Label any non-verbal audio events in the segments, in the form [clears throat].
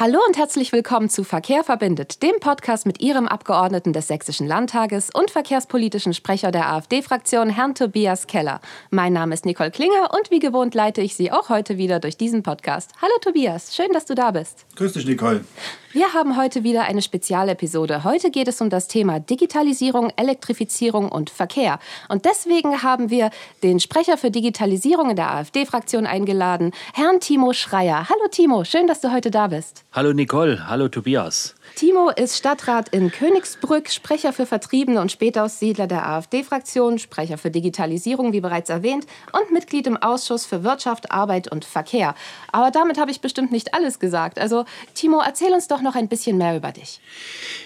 Hallo und herzlich willkommen zu Verkehr verbindet, dem Podcast mit Ihrem Abgeordneten des Sächsischen Landtages und verkehrspolitischen Sprecher der AfD-Fraktion, Herrn Tobias Keller. Mein Name ist Nicole Klinger und wie gewohnt leite ich Sie auch heute wieder durch diesen Podcast. Hallo Tobias, schön, dass du da bist. Grüß dich, Nicole. Wir haben heute wieder eine Spezialepisode. Heute geht es um das Thema Digitalisierung, Elektrifizierung und Verkehr. Und deswegen haben wir den Sprecher für Digitalisierung in der AfD-Fraktion eingeladen, Herrn Timo Schreier. Hallo Timo, schön, dass du heute da bist. Hallo Nicole, hallo Tobias. Timo ist Stadtrat in Königsbrück, Sprecher für Vertriebene und Spätaussiedler der AfD-Fraktion, Sprecher für Digitalisierung, wie bereits erwähnt, und Mitglied im Ausschuss für Wirtschaft, Arbeit und Verkehr. Aber damit habe ich bestimmt nicht alles gesagt. Also, Timo, erzähl uns doch noch ein bisschen mehr über dich.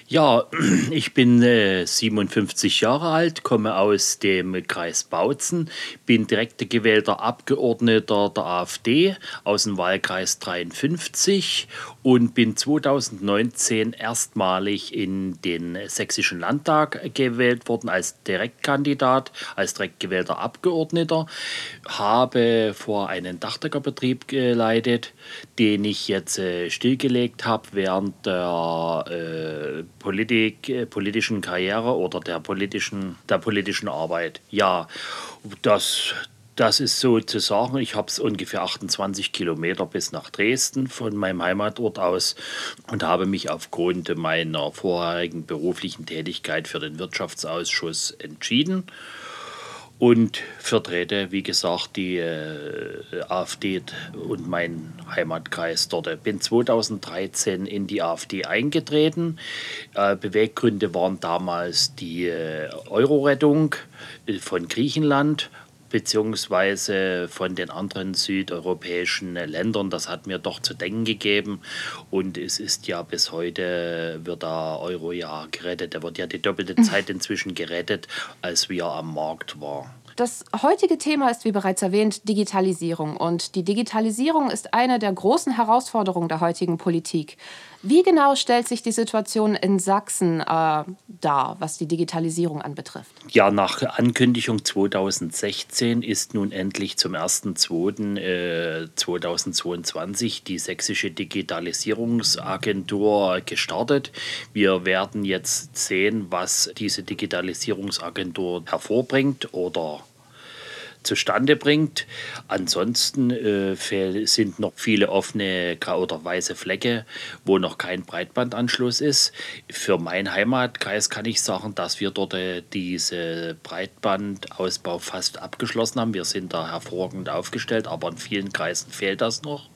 Ja, [clears throat] ich bin äh, 57 Jahre alt, komme aus dem Kreis Bautzen, bin direkt gewählter Abgeordneter der AfD aus dem Wahlkreis 53 und bin 2019 erstmalig in den Sächsischen Landtag gewählt worden als Direktkandidat, als direkt gewählter Abgeordneter, habe vor einen Dachdeckerbetrieb geleitet, den ich jetzt äh, stillgelegt habe während der äh, Politik, äh, politischen Karriere oder der politischen, der politischen Arbeit. Ja, das, das ist so zu sagen, ich habe es ungefähr 28 Kilometer bis nach Dresden von meinem Heimatort aus und habe mich aufgrund meiner vorherigen beruflichen Tätigkeit für den Wirtschaftsausschuss entschieden und vertrete, wie gesagt, die äh, AfD und meinen Heimatkreis dort. Bin 2013 in die AfD eingetreten. Äh, Beweggründe waren damals die äh, Euro-Rettung äh, von Griechenland beziehungsweise von den anderen südeuropäischen Ländern. Das hat mir doch zu denken gegeben. Und es ist ja bis heute, wird der Euro ja gerettet. Da wird ja die doppelte mhm. Zeit inzwischen gerettet, als wir am Markt waren. Das heutige Thema ist, wie bereits erwähnt, Digitalisierung. Und die Digitalisierung ist eine der großen Herausforderungen der heutigen Politik. Wie genau stellt sich die Situation in Sachsen äh, dar, was die Digitalisierung anbetrifft? Ja, nach Ankündigung 2016 ist nun endlich zum 1.2.2022 äh, die sächsische Digitalisierungsagentur gestartet. Wir werden jetzt sehen, was diese Digitalisierungsagentur hervorbringt oder zustande bringt. Ansonsten äh, sind noch viele offene oder weiße Flecke, wo noch kein Breitbandanschluss ist. Für meinen Heimatkreis kann ich sagen, dass wir dort äh, diese Breitbandausbau fast abgeschlossen haben. Wir sind da hervorragend aufgestellt, aber in vielen Kreisen fehlt das noch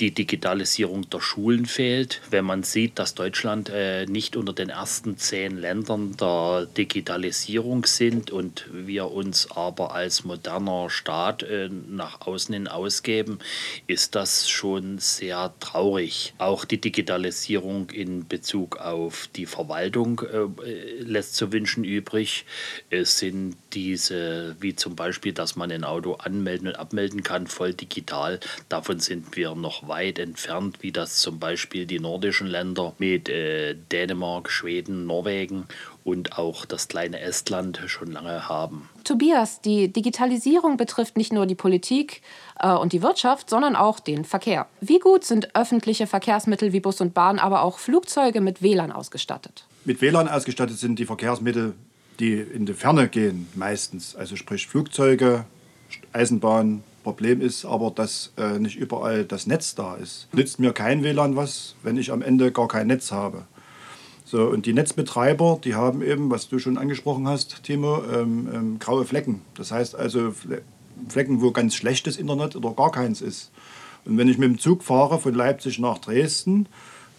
die Digitalisierung der Schulen fehlt. Wenn man sieht, dass Deutschland äh, nicht unter den ersten zehn Ländern der Digitalisierung sind und wir uns aber als moderner Staat äh, nach außen hin ausgeben, ist das schon sehr traurig. Auch die Digitalisierung in Bezug auf die Verwaltung äh, lässt zu wünschen übrig. Es sind diese, wie zum Beispiel, dass man ein Auto anmelden und abmelden kann, voll digital. Davon sind wir noch weit entfernt, wie das zum Beispiel die nordischen Länder mit äh, Dänemark, Schweden, Norwegen und auch das kleine Estland schon lange haben. Tobias, die Digitalisierung betrifft nicht nur die Politik äh, und die Wirtschaft, sondern auch den Verkehr. Wie gut sind öffentliche Verkehrsmittel wie Bus und Bahn, aber auch Flugzeuge mit WLAN ausgestattet? Mit WLAN ausgestattet sind die Verkehrsmittel, die in die Ferne gehen, meistens. Also sprich Flugzeuge, Eisenbahn, Problem ist aber, dass äh, nicht überall das Netz da ist. Nützt mir kein WLAN was, wenn ich am Ende gar kein Netz habe. So, und die Netzbetreiber, die haben eben, was du schon angesprochen hast, Timo, ähm, ähm, graue Flecken. Das heißt also Flecken, wo ganz schlechtes Internet oder gar keins ist. Und wenn ich mit dem Zug fahre von Leipzig nach Dresden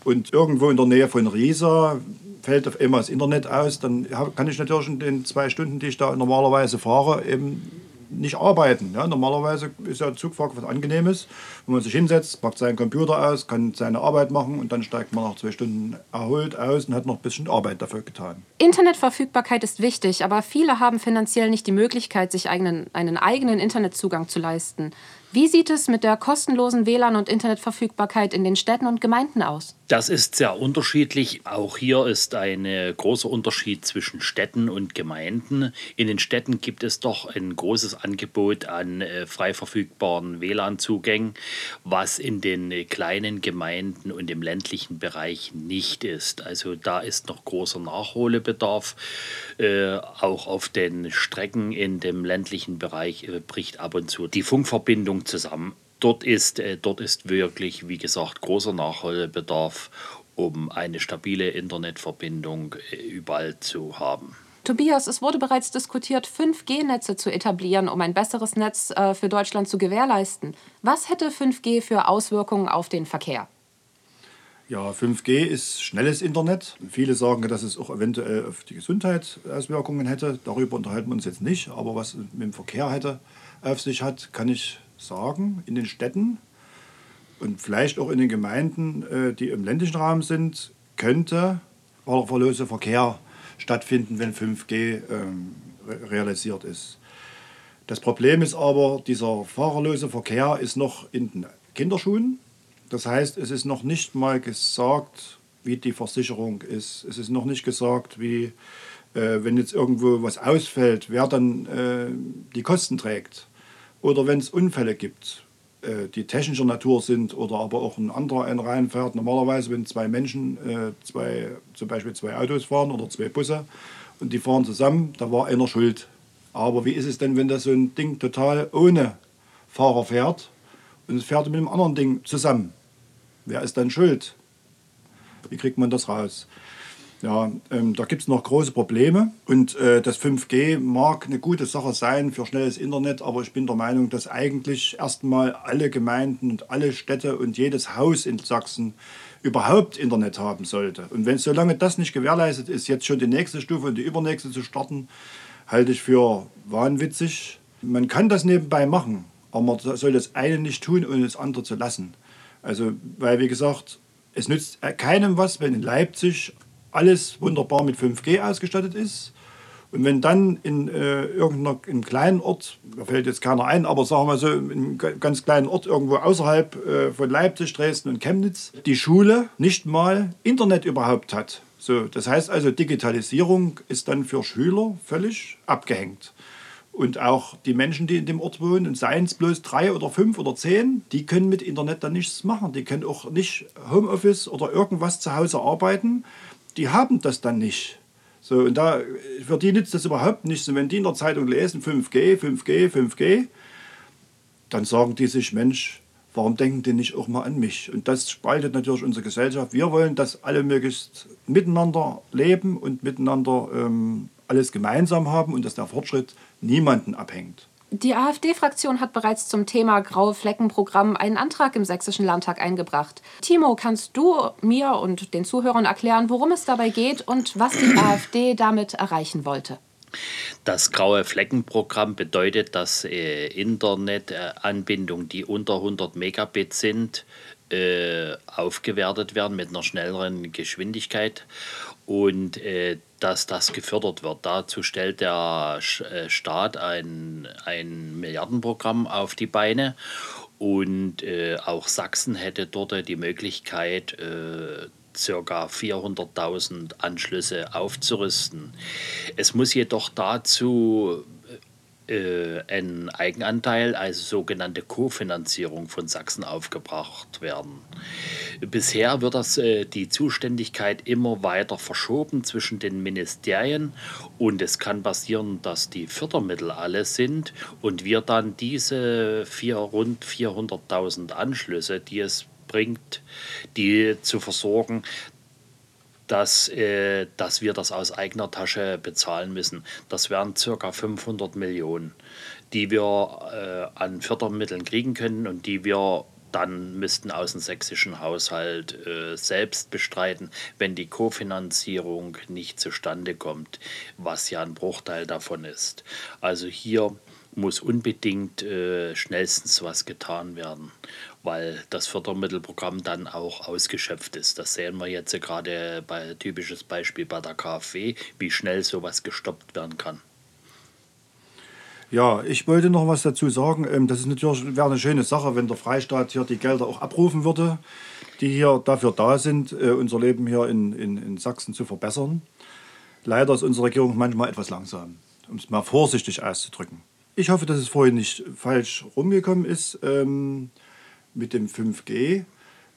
und irgendwo in der Nähe von Riesa fällt auf einmal das Internet aus, dann kann ich natürlich in den zwei Stunden, die ich da normalerweise fahre, eben nicht arbeiten. Ja, normalerweise ist ja Zugfahrt was Angenehmes, wo man sich hinsetzt, packt seinen Computer aus, kann seine Arbeit machen und dann steigt man nach zwei Stunden erholt aus und hat noch ein bisschen Arbeit dafür getan. Internetverfügbarkeit ist wichtig, aber viele haben finanziell nicht die Möglichkeit, sich eigenen, einen eigenen Internetzugang zu leisten. Wie sieht es mit der kostenlosen WLAN- und Internetverfügbarkeit in den Städten und Gemeinden aus? Das ist sehr unterschiedlich. Auch hier ist ein äh, großer Unterschied zwischen Städten und Gemeinden. In den Städten gibt es doch ein großes Angebot an äh, frei verfügbaren WLAN-Zugängen, was in den äh, kleinen Gemeinden und im ländlichen Bereich nicht ist. Also da ist noch großer Nachholbedarf. Auch auf den Strecken in dem ländlichen Bereich bricht ab und zu die Funkverbindung Verbindung zusammen. Dort ist, äh, dort ist wirklich, wie gesagt, großer Nachholbedarf, um eine stabile Internetverbindung äh, überall zu haben. Tobias, es wurde bereits diskutiert, 5G-Netze zu etablieren, um ein besseres Netz äh, für Deutschland zu gewährleisten. Was hätte 5G für Auswirkungen auf den Verkehr? Ja, 5G ist schnelles Internet. Viele sagen, dass es auch eventuell auf die Gesundheit Auswirkungen hätte. Darüber unterhalten wir uns jetzt nicht. Aber was mit dem Verkehr hätte, auf sich hat, kann ich sagen, in den Städten und vielleicht auch in den Gemeinden, äh, die im ländlichen Raum sind, könnte fahrerlose Verkehr stattfinden, wenn 5G ähm, realisiert ist. Das Problem ist aber, dieser fahrerlose Verkehr ist noch in den Kinderschuhen. Das heißt, es ist noch nicht mal gesagt, wie die Versicherung ist. Es ist noch nicht gesagt, wie, äh, wenn jetzt irgendwo was ausfällt, wer dann äh, die Kosten trägt oder wenn es Unfälle gibt, äh, die technischer Natur sind oder aber auch ein anderer einen reinfährt. Normalerweise, wenn zwei Menschen, äh, zwei, zum Beispiel zwei Autos fahren oder zwei Busse und die fahren zusammen, da war einer schuld. Aber wie ist es denn, wenn das so ein Ding total ohne Fahrer fährt und es fährt mit einem anderen Ding zusammen? Wer ist dann schuld? Wie kriegt man das raus? Ja, ähm, da gibt es noch große Probleme und äh, das 5G mag eine gute Sache sein für schnelles Internet, aber ich bin der Meinung, dass eigentlich erstmal alle Gemeinden und alle Städte und jedes Haus in Sachsen überhaupt Internet haben sollte. Und wenn solange das nicht gewährleistet ist, jetzt schon die nächste Stufe und die übernächste zu starten, halte ich für wahnwitzig. Man kann das nebenbei machen, aber man soll das eine nicht tun, ohne das andere zu lassen. Also, weil wie gesagt, es nützt keinem was, wenn in Leipzig alles wunderbar mit 5G ausgestattet ist. Und wenn dann in äh, irgendeinem kleinen Ort, da fällt jetzt keiner ein, aber sagen wir so, in einem ganz kleinen Ort irgendwo außerhalb äh, von Leipzig, Dresden und Chemnitz, die Schule nicht mal Internet überhaupt hat. So, das heißt also, Digitalisierung ist dann für Schüler völlig abgehängt. Und auch die Menschen, die in dem Ort wohnen, und seien es bloß drei oder fünf oder zehn, die können mit Internet dann nichts machen. Die können auch nicht Homeoffice oder irgendwas zu Hause arbeiten die haben das dann nicht. So, und da, für die nützt das überhaupt nichts. Und wenn die in der Zeitung lesen, 5G, 5G, 5G, dann sagen die sich, Mensch, warum denken die nicht auch mal an mich? Und das spaltet natürlich unsere Gesellschaft. Wir wollen, dass alle möglichst miteinander leben und miteinander ähm, alles gemeinsam haben und dass der Fortschritt niemanden abhängt. Die AfD-Fraktion hat bereits zum Thema Graue Flecken-Programm einen Antrag im Sächsischen Landtag eingebracht. Timo, kannst du mir und den Zuhörern erklären, worum es dabei geht und was die AfD damit erreichen wollte? Das graue Fleckenprogramm bedeutet, dass äh, Internetanbindungen, die unter 100 Megabit sind, äh, aufgewertet werden mit einer schnelleren Geschwindigkeit und äh, dass das gefördert wird. Dazu stellt der äh, Staat ein, ein Milliardenprogramm auf die Beine und äh, auch Sachsen hätte dort die Möglichkeit, äh, ca. 400.000 Anschlüsse aufzurüsten. Es muss jedoch dazu äh, ein Eigenanteil, also sogenannte Kofinanzierung von Sachsen aufgebracht werden. Bisher wird das, äh, die Zuständigkeit immer weiter verschoben zwischen den Ministerien und es kann passieren, dass die Fördermittel alle sind und wir dann diese vier, rund 400.000 Anschlüsse, die es bringt, die zu versorgen, dass, äh, dass wir das aus eigener Tasche bezahlen müssen. Das wären circa 500 Millionen, die wir äh, an Fördermitteln kriegen können und die wir dann müssten aus dem sächsischen Haushalt äh, selbst bestreiten, wenn die Kofinanzierung nicht zustande kommt, was ja ein Bruchteil davon ist. Also hier muss unbedingt äh, schnellstens was getan werden weil das Fördermittelprogramm dann auch ausgeschöpft ist. Das sehen wir jetzt gerade bei typisches Beispiel bei der KfW, wie schnell sowas gestoppt werden kann. Ja, ich wollte noch was dazu sagen. Ähm, das ist natürlich wäre eine schöne Sache, wenn der Freistaat hier die Gelder auch abrufen würde, die hier dafür da sind, äh, unser Leben hier in, in, in Sachsen zu verbessern. Leider ist unsere Regierung manchmal etwas langsam, um es mal vorsichtig auszudrücken. Ich hoffe, dass es vorhin nicht falsch rumgekommen ist ähm, mit dem 5G. Äh,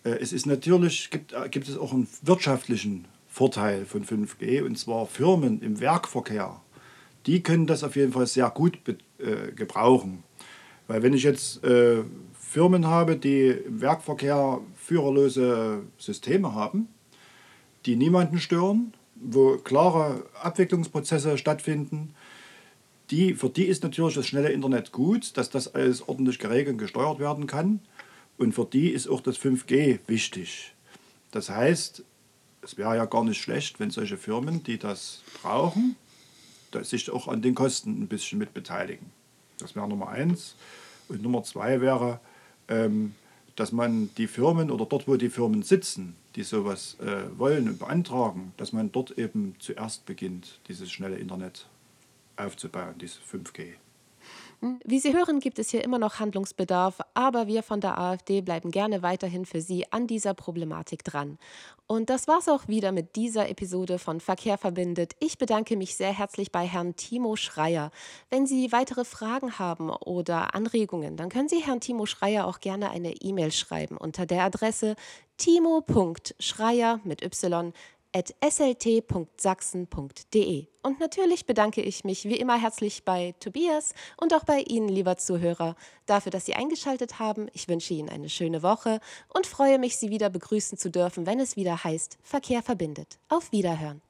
es ist natürlich, gibt, äh, gibt es auch einen wirtschaftlichen Vorteil von 5G, und zwar Firmen im Werkverkehr die können das auf jeden Fall sehr gut äh, gebrauchen. Weil wenn ich jetzt äh, Firmen habe, die im Werkverkehr führerlose Systeme haben, die niemanden stören, wo klare Abwicklungsprozesse stattfinden, die, für die ist natürlich das schnelle Internet gut, dass das alles ordentlich geregelt und gesteuert werden kann. Und für die ist auch das 5G wichtig. Das heißt, es wäre ja gar nicht schlecht, wenn solche Firmen, die das brauchen, sich auch an den Kosten ein bisschen mit beteiligen. Das wäre Nummer eins. Und Nummer zwei wäre, ähm, dass man die Firmen oder dort, wo die Firmen sitzen, die sowas äh, wollen und beantragen, dass man dort eben zuerst beginnt, dieses schnelle Internet aufzubauen, dieses 5G. Wie Sie hören, gibt es hier immer noch Handlungsbedarf, aber wir von der AfD bleiben gerne weiterhin für Sie an dieser Problematik dran. Und das war's auch wieder mit dieser Episode von Verkehr verbindet. Ich bedanke mich sehr herzlich bei Herrn Timo Schreier. Wenn Sie weitere Fragen haben oder Anregungen, dann können Sie Herrn Timo Schreier auch gerne eine E-Mail schreiben unter der Adresse timo.schreier mit y slt.sachsen.de. Und natürlich bedanke ich mich wie immer herzlich bei Tobias und auch bei Ihnen, lieber Zuhörer, dafür, dass Sie eingeschaltet haben. Ich wünsche Ihnen eine schöne Woche und freue mich, Sie wieder begrüßen zu dürfen, wenn es wieder heißt Verkehr verbindet. Auf Wiederhören.